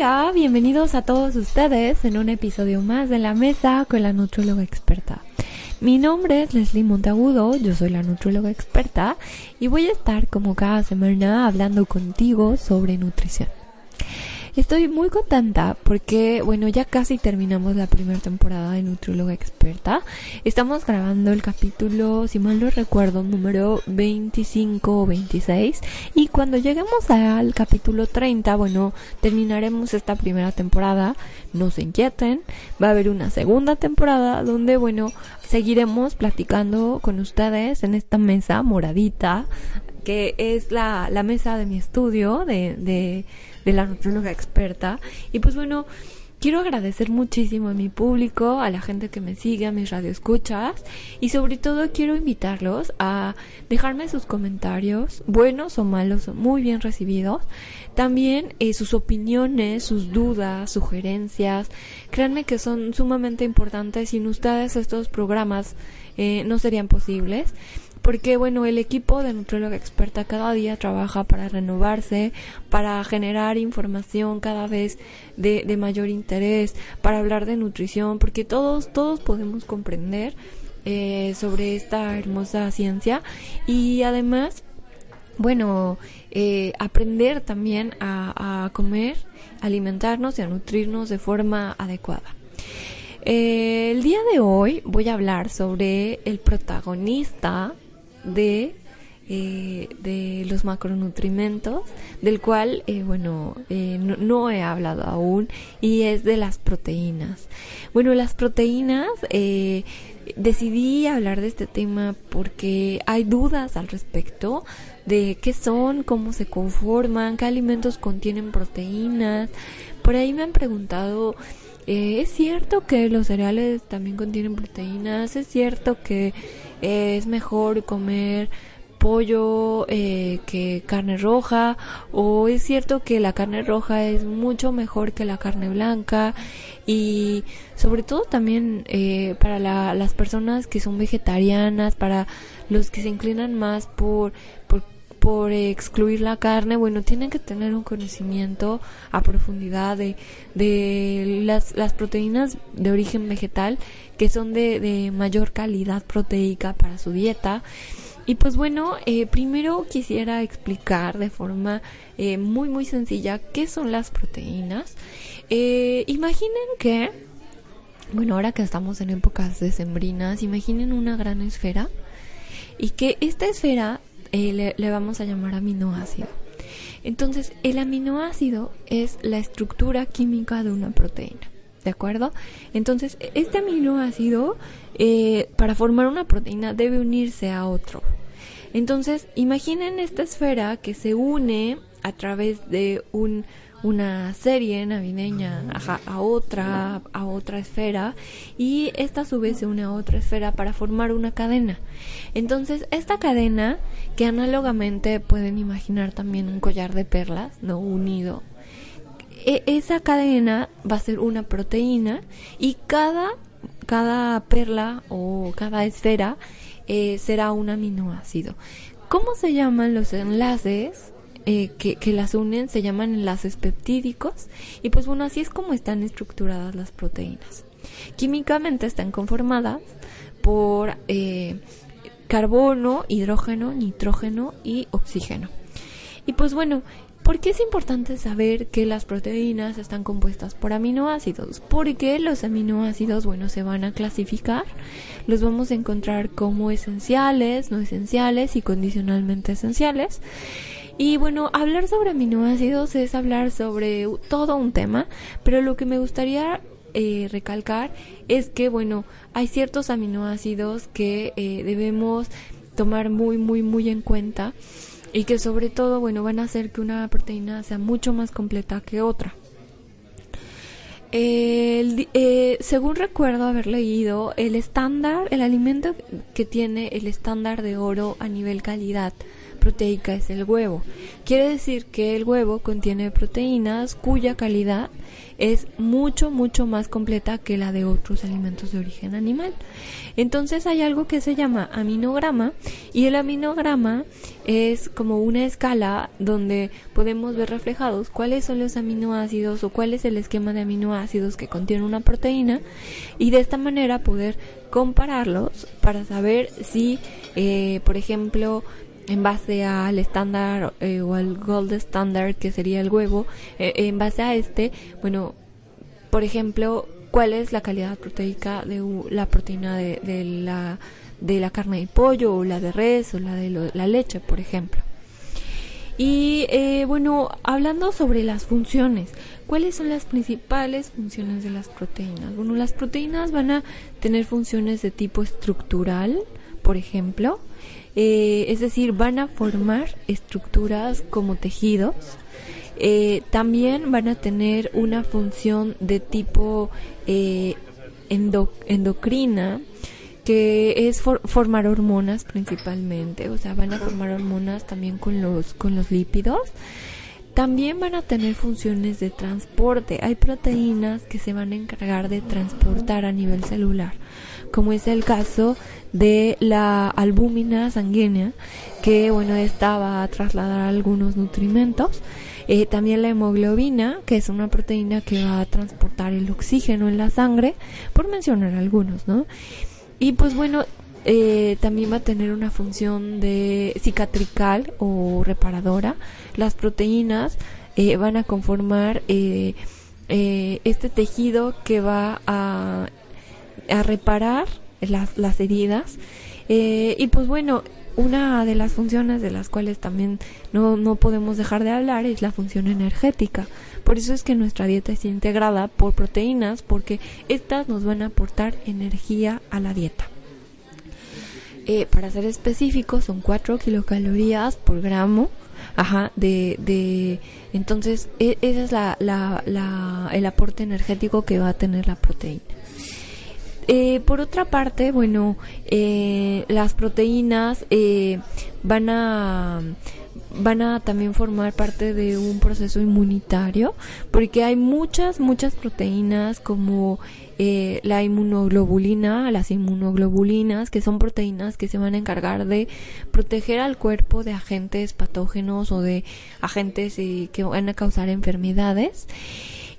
Hola, bienvenidos a todos ustedes en un episodio más de la mesa con la nutróloga experta. Mi nombre es Leslie Montagudo, yo soy la nutróloga experta y voy a estar como cada semana hablando contigo sobre nutrición. Estoy muy contenta porque, bueno, ya casi terminamos la primera temporada de Nutrióloga Experta. Estamos grabando el capítulo, si mal no recuerdo, número 25 o 26. Y cuando lleguemos al capítulo 30, bueno, terminaremos esta primera temporada. No se inquieten, va a haber una segunda temporada donde, bueno, seguiremos platicando con ustedes en esta mesa moradita que es la, la mesa de mi estudio de, de, de la nutrióloga experta. Y pues bueno, quiero agradecer muchísimo a mi público, a la gente que me sigue, a mis radioescuchas y sobre todo quiero invitarlos a dejarme sus comentarios, buenos o malos, muy bien recibidos. También eh, sus opiniones, sus dudas, sugerencias. Créanme que son sumamente importantes. Sin ustedes estos programas eh, no serían posibles porque bueno, el equipo de Nutrióloga Experta cada día trabaja para renovarse, para generar información cada vez de, de mayor interés, para hablar de nutrición, porque todos, todos podemos comprender eh, sobre esta hermosa ciencia y además, bueno, eh, aprender también a, a, comer, alimentarnos y a nutrirnos de forma adecuada. Eh, el día de hoy voy a hablar sobre el protagonista de, eh, de los macronutrimentos, del cual, eh, bueno, eh, no, no, he hablado aún, y es de las proteínas. Bueno, las proteínas, eh, decidí hablar de este tema porque hay dudas al respecto de qué son, cómo se conforman, qué alimentos contienen proteínas. Por ahí me han preguntado eh, ¿Es cierto que los cereales también contienen proteínas? ¿Es cierto que eh, es mejor comer pollo eh, que carne roja? ¿O es cierto que la carne roja es mucho mejor que la carne blanca? Y sobre todo también eh, para la, las personas que son vegetarianas, para los que se inclinan más por, por por excluir la carne, bueno, tienen que tener un conocimiento a profundidad de, de las, las proteínas de origen vegetal que son de, de mayor calidad proteica para su dieta. Y pues bueno, eh, primero quisiera explicar de forma eh, muy muy sencilla qué son las proteínas. Eh, imaginen que, bueno, ahora que estamos en épocas decembrinas, imaginen una gran esfera y que esta esfera eh, le, le, vamos a llamar aminoácido. Entonces, el aminoácido es la estructura química de una proteína. ¿De acuerdo? Entonces, este aminoácido, eh, para formar una proteína, debe unirse a otro. Entonces, imaginen esta esfera que se une a través de un una serie navideña a, a, otra a otra esfera y esta a su vez se une a otra esfera para formar una cadena. Entonces esta cadena que análogamente pueden imaginar también un collar de perlas no unido e esa cadena va a ser una proteína y cada cada perla o cada esfera eh, será un aminoácido. Cómo se llaman los enlaces eh, que, las unen se llaman enlaces peptídicos y pues bueno, así es como están estructuradas las proteínas. Químicamente están conformadas por eh, carbono, hidrógeno, nitrógeno y oxígeno. Y pues bueno, ¿por qué es importante saber que las proteínas están compuestas por aminoácidos? Porque los aminoácidos, bueno, se van a clasificar, los vamos a encontrar como esenciales, no esenciales y condicionalmente esenciales. Y bueno, hablar sobre aminoácidos es hablar sobre todo un tema, pero lo que me gustaría eh, recalcar es que, bueno, hay ciertos aminoácidos que eh, debemos tomar muy, muy, muy en cuenta y que sobre todo, bueno, van a hacer que una proteína sea mucho más completa que otra. Eh, según recuerdo haber leído, el estándar, el alimento que tiene el estándar de oro a nivel calidad proteica es el huevo. Quiere decir que el huevo contiene proteínas cuya calidad es mucho, mucho más completa que la de otros alimentos de origen animal. Entonces hay algo que se llama aminograma y el aminograma es como una escala donde podemos ver reflejados cuáles son los aminoácidos o cuál es el esquema de aminoácidos que contiene una proteína y de esta manera poder compararlos para saber si, eh, por ejemplo, en base al estándar eh, o al gold standard que sería el huevo, eh, en base a este, bueno, por ejemplo, cuál es la calidad proteica de la proteína de, la de la carne de pollo o la de res o la de la leche, por ejemplo. Y eh, bueno, hablando sobre las funciones, ¿cuáles son las principales funciones de las proteínas? Bueno, las proteínas van a tener funciones de tipo estructural, por ejemplo, eh, es decir, van a formar estructuras como tejidos. Eh, también van a tener una función de tipo eh, endocrina, que es formar hormonas principalmente, o sea, van a formar hormonas también con los, con los lípidos. También van a tener funciones de transporte. Hay proteínas que se van a encargar de transportar a nivel celular como es el caso de la albúmina sanguínea, que bueno, esta va a trasladar algunos nutrimentos. Eh, también la hemoglobina, que es una proteína que va a transportar el oxígeno en la sangre, por mencionar algunos, ¿no? Y pues bueno, eh, también va a tener una función de cicatrical o reparadora. Las proteínas eh, van a conformar este tejido que va a a reparar las, las heridas. Eh, y pues bueno, una de las funciones de las cuales también no, no podemos dejar de hablar es la función energética. Por eso es que nuestra dieta está integrada por proteínas, porque estas nos van a aportar energía a la dieta. Eh, para ser específico, son 4 kilocalorías por gramo. Ajá, de, de entonces e, ese es la, la, la, el aporte energético que va a tener la proteína. Eh, por otra parte, bueno, eh, las proteínas van a van a también formar parte de un proceso inmunitario porque hay muchas muchas proteínas como la inmunoglobulina las inmunoglobulinas que son proteínas que se van a encargar de proteger al cuerpo de agentes patógenos o de agentes que van a causar enfermedades.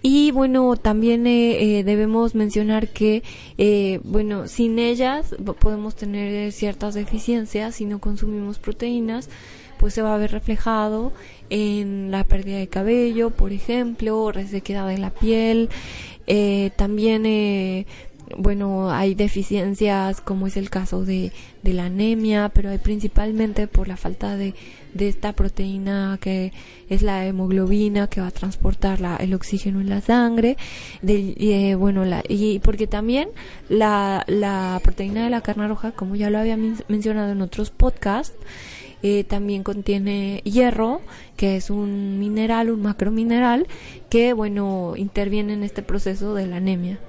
Y bueno, también eh, eh, debemos mencionar que, eh, bueno, sin ellas podemos tener ciertas deficiencias si no consumimos proteínas pues se va a ver reflejado en la pérdida de cabello, por ejemplo, resequedad de la piel, eh, también eh, bueno, hay deficiencias como es el caso de, de la anemia, pero hay principalmente por la falta de, de esta proteína que es la hemoglobina que va a transportar la, el oxígeno en la sangre, de, eh, bueno, la, y porque también la, la proteína de la carne roja, como ya lo había mencionado en otros podcasts, eh, también contiene hierro, que es un mineral, un macromineral, que bueno, interviene en este proceso de la anemia.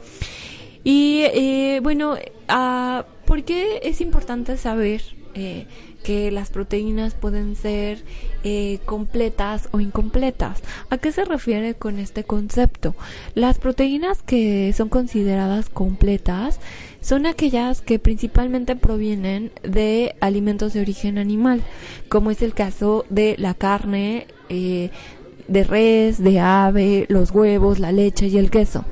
Y eh, bueno, uh, ¿por qué es importante saber eh, que las proteínas pueden ser eh, completas o incompletas. ¿A qué se refiere con este concepto? Las proteínas que son consideradas completas son aquellas que principalmente provienen de alimentos de origen animal, como es el caso de la carne, eh, de res, de ave, los huevos, la leche y el queso.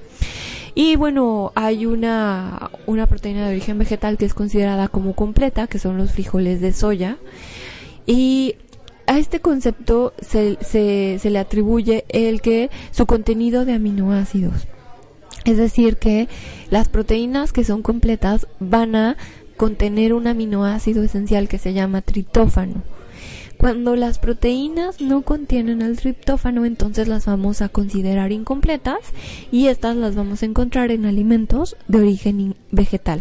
Y bueno, hay una, una proteína de origen vegetal que es considerada como completa, que son los frijoles de soya. Y a este concepto se, se, se le atribuye el que su contenido de aminoácidos. Es decir, que las proteínas que son completas van a contener un aminoácido esencial que se llama triptófano. Cuando las proteínas no contienen el triptófano, entonces las vamos a considerar incompletas y estas las vamos a encontrar en alimentos de origen vegetal.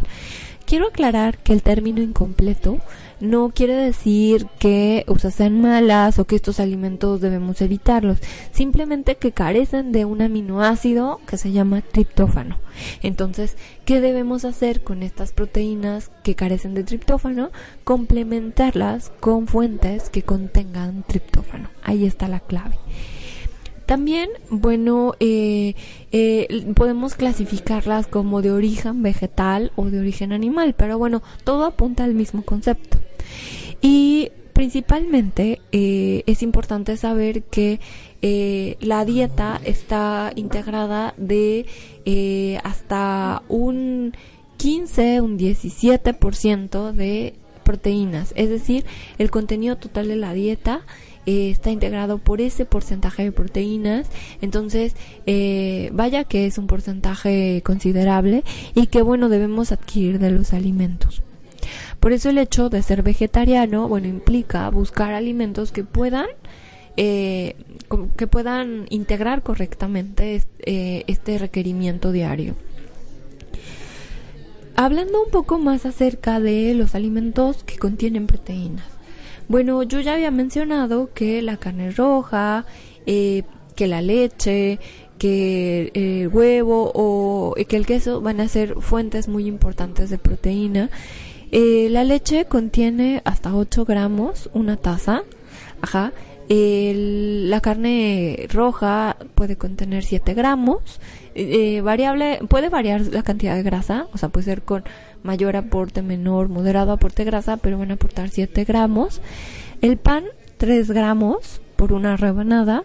Quiero aclarar que el término incompleto no quiere decir que sean malas o que estos alimentos debemos evitarlos, simplemente que carecen de un aminoácido que se llama triptófano. Entonces, ¿qué debemos hacer con estas proteínas que carecen de triptófano? Complementarlas con fuentes que contengan triptófano. Ahí está la clave. También, bueno, eh, eh, podemos clasificarlas como de origen vegetal o de origen animal, pero bueno, todo apunta al mismo concepto. Y principalmente eh, es importante saber que la dieta está integrada de hasta un 15, un 17% de proteínas, es decir, el contenido total de la dieta eh, está integrado por ese porcentaje de proteínas. Entonces, eh, vaya que es un porcentaje considerable y que bueno debemos adquirir de los alimentos. Por eso el hecho de ser vegetariano, bueno, implica buscar alimentos que puedan eh, que puedan integrar correctamente este requerimiento diario. Hablando un poco más acerca de los alimentos que contienen proteínas. Bueno, yo ya había mencionado que la carne roja, eh, que la leche, que el huevo o que el queso van a ser fuentes muy importantes de proteína. Eh, la leche contiene hasta 8 gramos, una taza. Ajá. la carne roja puede contener 7 gramos. Eh, variable, puede variar la cantidad de grasa, o sea, puede ser con mayor aporte, menor, moderado aporte grasa, pero van a aportar 7 gramos. El pan, 3 gramos por una rebanada.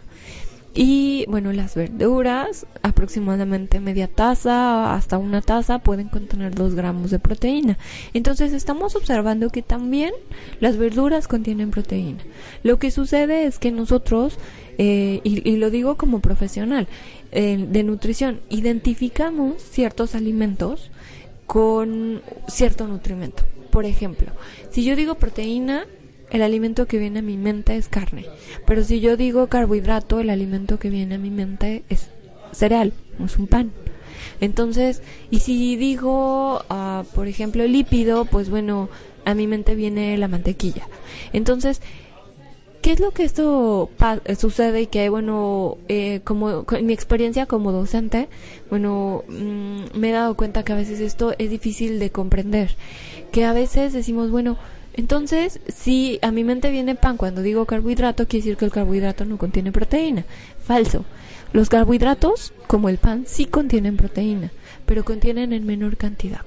Y bueno, las verduras, aproximadamente media taza hasta una taza, pueden contener 2 gramos de proteína. Entonces estamos observando que también las verduras contienen proteína. Lo que sucede es que nosotros, eh, y, lo digo como profesional eh, de nutrición, identificamos ciertos alimentos con cierto nutrimento. Por ejemplo, si yo digo proteína, el alimento que viene a mi mente es carne. Pero si yo digo carbohidrato, el alimento que viene a mi mente es cereal, es un pan. Entonces, y si digo, uh, por ejemplo, lípido, pues bueno, a mi mente viene la mantequilla. Entonces, ¿qué es lo que esto sucede y que, bueno, eh, como en mi experiencia como docente, bueno, mm, me he dado cuenta que a veces esto es difícil de comprender, que a veces decimos, bueno, entonces, si a mi mente viene pan cuando digo carbohidrato, quiere decir que el carbohidrato no contiene proteína. Falso. Los carbohidratos, como el pan, sí contienen proteína, pero contienen en menor cantidad.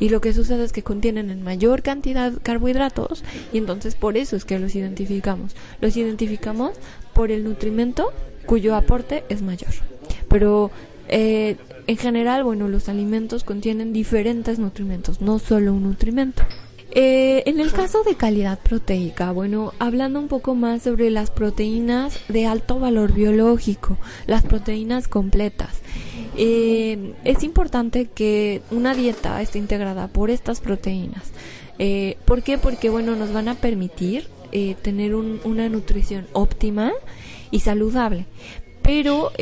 Y lo que sucede es que contienen en mayor cantidad carbohidratos y entonces por eso es que los identificamos. Los identificamos por el nutrimento cuyo aporte es mayor. Pero eh, en general, bueno, los alimentos contienen diferentes nutrimentos, no solo un nutrimento. Eh, en el caso de calidad proteica, bueno, hablando un poco más sobre las proteínas de alto valor biológico, las proteínas completas. Eh, es importante que una dieta esté integrada por estas proteínas. Eh, ¿Por qué? Porque, bueno, nos van a permitir tener una nutrición óptima y saludable pero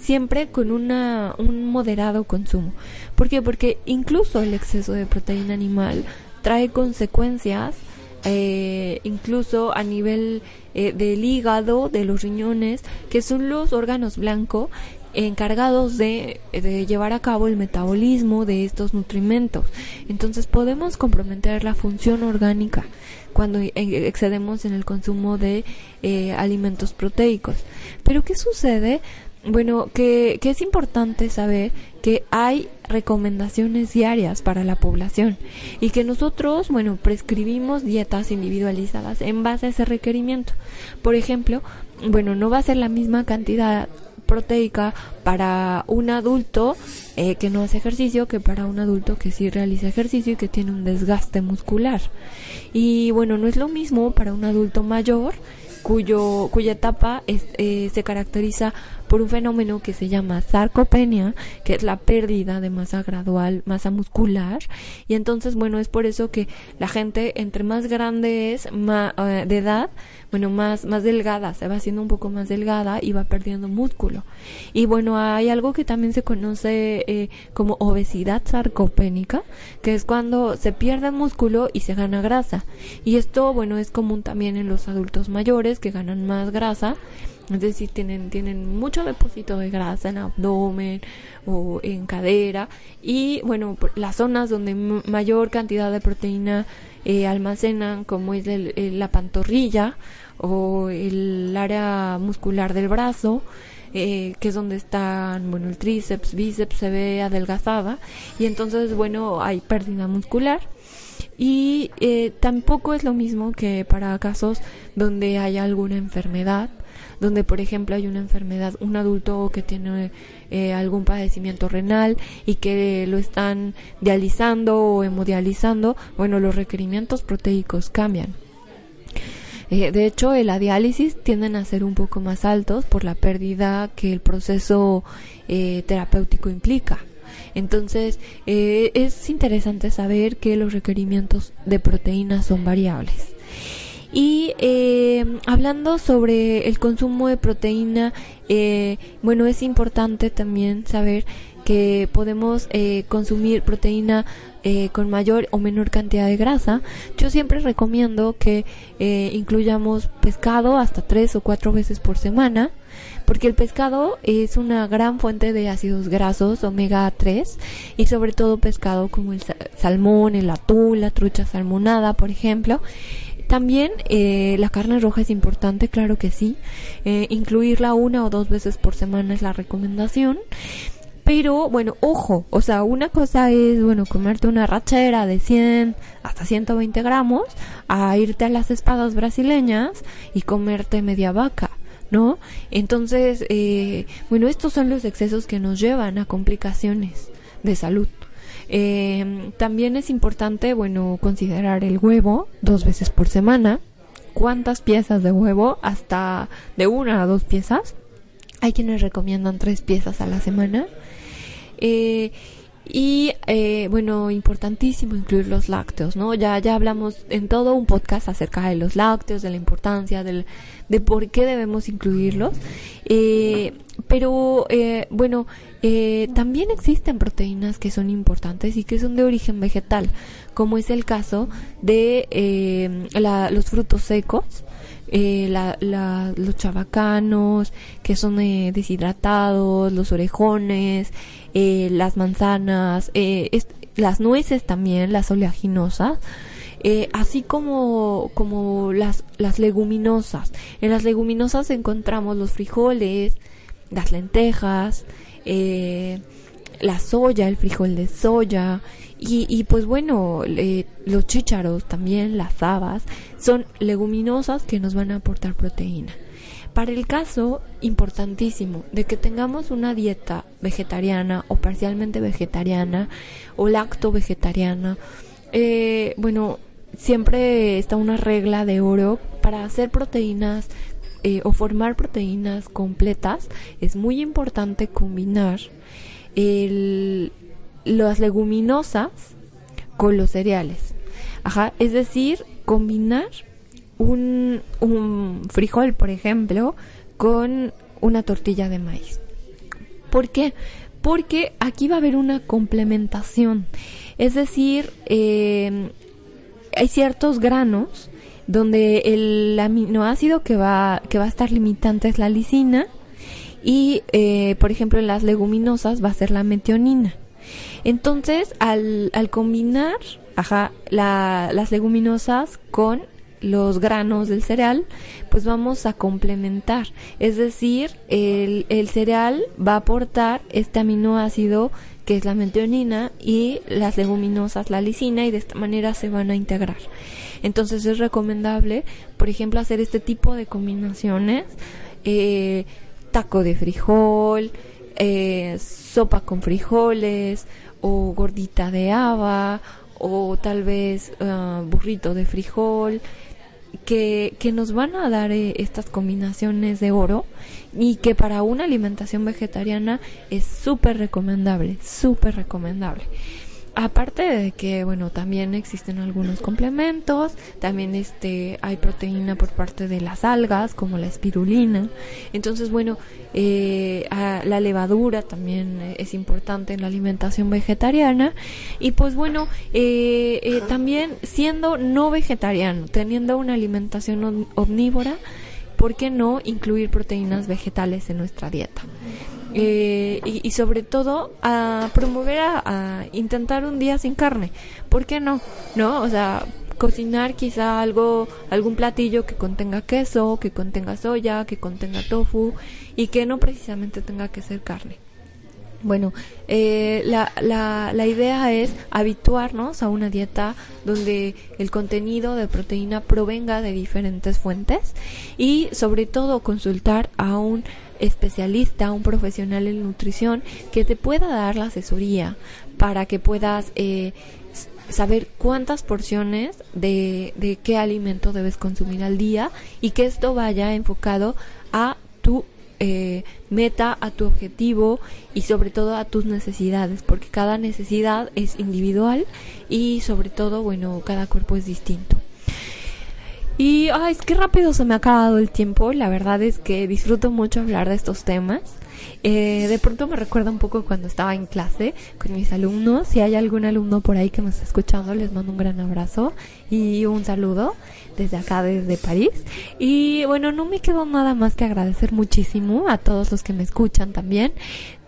siempre con una, un moderado consumo. ¿Por qué? Porque incluso el exceso de proteína animal trae consecuencias eh, incluso a nivel eh, del hígado, de los riñones, que son los órganos blancos encargados de, llevar a cabo el metabolismo de estos nutrimentos. Entonces podemos comprometer la función orgánica cuando e, excedemos en el consumo de eh, alimentos proteicos. Pero ¿qué sucede? Bueno, que, que es importante saber que hay recomendaciones diarias para la población y que nosotros, bueno, prescribimos dietas individualizadas en base a ese requerimiento. Por ejemplo, bueno, no va a ser la misma cantidad proteica para un adulto eh, que no hace ejercicio que para un adulto que sí realiza ejercicio y que tiene un desgaste muscular. Y bueno, no es lo mismo para un adulto mayor cuyo, cuya etapa eh, se caracteriza por un fenómeno que se llama sarcopenia, que es la pérdida de masa gradual, masa muscular. Y entonces, bueno, es por eso que la gente entre más grande es más, eh, de edad, bueno, más, más delgada, se va haciendo un poco más delgada y va perdiendo músculo. Y bueno, hay algo que también se conoce eh, como obesidad sarcopénica, que es cuando se pierde músculo y se gana grasa. Y esto, bueno, es común también en los adultos mayores que ganan más grasa. Es decir, tienen, tienen mucho depósito de grasa en abdomen o en cadera. Y bueno, las zonas donde mayor cantidad de proteína eh, almacenan, como es la pantorrilla o el área muscular del brazo, eh, que es donde están, bueno, el tríceps, bíceps se ve adelgazada y entonces, bueno, hay pérdida muscular. Y eh, tampoco es lo mismo que para casos donde hay alguna enfermedad, donde por ejemplo hay una enfermedad, un adulto que tiene eh, algún padecimiento renal y que lo están dializando o hemodializando, bueno, los requerimientos proteicos cambian. Eh, de hecho, la diálisis tienden a ser un poco más altos por la pérdida que el proceso eh, terapéutico implica. Entonces, eh, es interesante saber que los requerimientos de proteínas son variables. Y hablando sobre el consumo de proteína, bueno, es importante también saber podemos consumir proteína eh, con mayor o menor cantidad de grasa, yo siempre recomiendo que eh, incluyamos pescado hasta tres o cuatro veces por semana, porque el pescado es una gran fuente de ácidos grasos omega 3 y sobre todo pescado como el salmón, el atún, la trucha salmonada, por ejemplo. También eh, la carne roja es importante, claro que sí. incluirla una o dos veces por semana es la recomendación. Pero bueno, ojo, o sea, una cosa es, bueno, comerte una rachera de 100 hasta 120 gramos, a irte a las espadas brasileñas y comerte media vaca. ¿No? Entonces, eh, bueno, estos son los excesos que nos llevan a complicaciones de salud. Eh, también es importante, bueno, considerar el huevo dos veces por semana. ¿Cuántas piezas de huevo? Hasta de una a dos piezas. Hay quienes recomiendan tres piezas a la semana. Eh, y eh, bueno, importantísimo incluir los lácteos, ¿no? Ya, ya hablamos en todo un podcast acerca de los lácteos, de la importancia, del, de por qué debemos incluirlos. Eh, pero eh, bueno, eh, también existen proteínas que son importantes y que son de origen vegetal, como es el caso de eh, la, los frutos secos, eh, la, los chabacanos, que son eh, deshidratados, los orejones, eh, las manzanas, las nueces también, las oleaginosas. así como, como las, las leguminosas. En las leguminosas encontramos los frijoles, las lentejas, la soya, el frijol de soya, y, y pues bueno, los chícharos también, las habas, son leguminosas que nos van a aportar proteína. Para el caso importantísimo de que tengamos una dieta vegetariana o parcialmente vegetariana o lacto vegetariana, eh, bueno, siempre está una regla de oro para hacer proteínas eh, o formar proteínas completas. Es muy importante combinar el, las leguminosas con los cereales. Ajá, es decir, combinar un, un frijol, por ejemplo, con una tortilla de maíz. ¿Por qué? Porque aquí va a haber una complementación. Es decir, eh, hay ciertos granos donde el aminoácido que va, que va a estar limitante es la lisina y, eh, por ejemplo, en las leguminosas va a ser la metionina. Entonces, al, combinar ajá, la, las leguminosas con los granos del cereal, pues vamos a complementar. Es decir, el, el cereal va a aportar este aminoácido que es la metionina y las leguminosas la lisina y de esta manera se van a integrar. Entonces es recomendable, por ejemplo, hacer este tipo de combinaciones. Eh, taco de frijol, eh, sopa con frijoles o gordita de haba o tal vez uh, burrito de frijol que, que nos van a dar eh, estas combinaciones de oro y que para una alimentación vegetariana es súper recomendable, súper recomendable. Aparte de que, bueno, también existen algunos complementos, también este, hay proteína por parte de las algas, como la espirulina. Entonces, bueno, eh, la levadura también es importante en la alimentación vegetariana. Y pues bueno, eh, eh, también siendo no vegetariano, teniendo una alimentación omnívora, ¿por qué no incluir proteínas vegetales en nuestra dieta? Eh, y, sobre todo a promover a, intentar un día sin carne. ¿Por qué no? ¿No? O sea, cocinar quizá algo, algún platillo que contenga queso, que contenga soya, que contenga tofu y que no precisamente tenga que ser carne. Bueno, eh, la, la, la, idea es habituarnos a una dieta donde el contenido de proteína provenga de diferentes fuentes y sobre todo consultar a un especialista, un profesional en nutrición que te pueda dar la asesoría para que puedas eh, saber cuántas porciones de, de qué alimento debes consumir al día y que esto vaya enfocado a tu eh, meta, a tu objetivo y sobre todo a tus necesidades, porque cada necesidad es individual y sobre todo, bueno, cada cuerpo es distinto. Y, ay, es que rápido se me ha acabado el tiempo. La verdad es que disfruto mucho hablar de estos temas. Eh, de pronto me recuerda un poco cuando estaba en clase con mis alumnos. Si hay algún alumno por ahí que me está escuchando, les mando un gran abrazo y un saludo desde acá, desde París. Y bueno, no me quedo nada más que agradecer muchísimo a todos los que me escuchan también.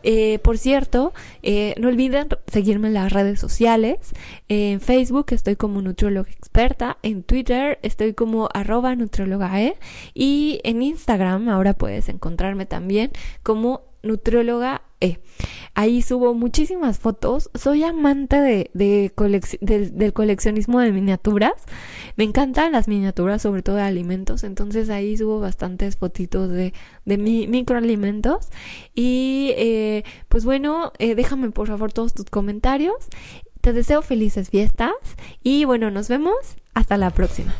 Eh, por cierto, eh, no olviden seguirme en las redes sociales. en Facebook estoy como Nutrióloga Experta. En Twitter estoy como arroba nutriólogae. Y en Instagram ahora puedes encontrarme también como nutrióloga E. Ahí subo muchísimas fotos. Soy amante de, del coleccionismo de miniaturas. Me encantan las miniaturas, sobre todo de alimentos. Entonces ahí subo bastantes fotitos de, de mi, microalimentos. Y eh, pues bueno, eh, déjame por favor todos tus comentarios. Te deseo felices fiestas. Y bueno, nos vemos. Hasta la próxima.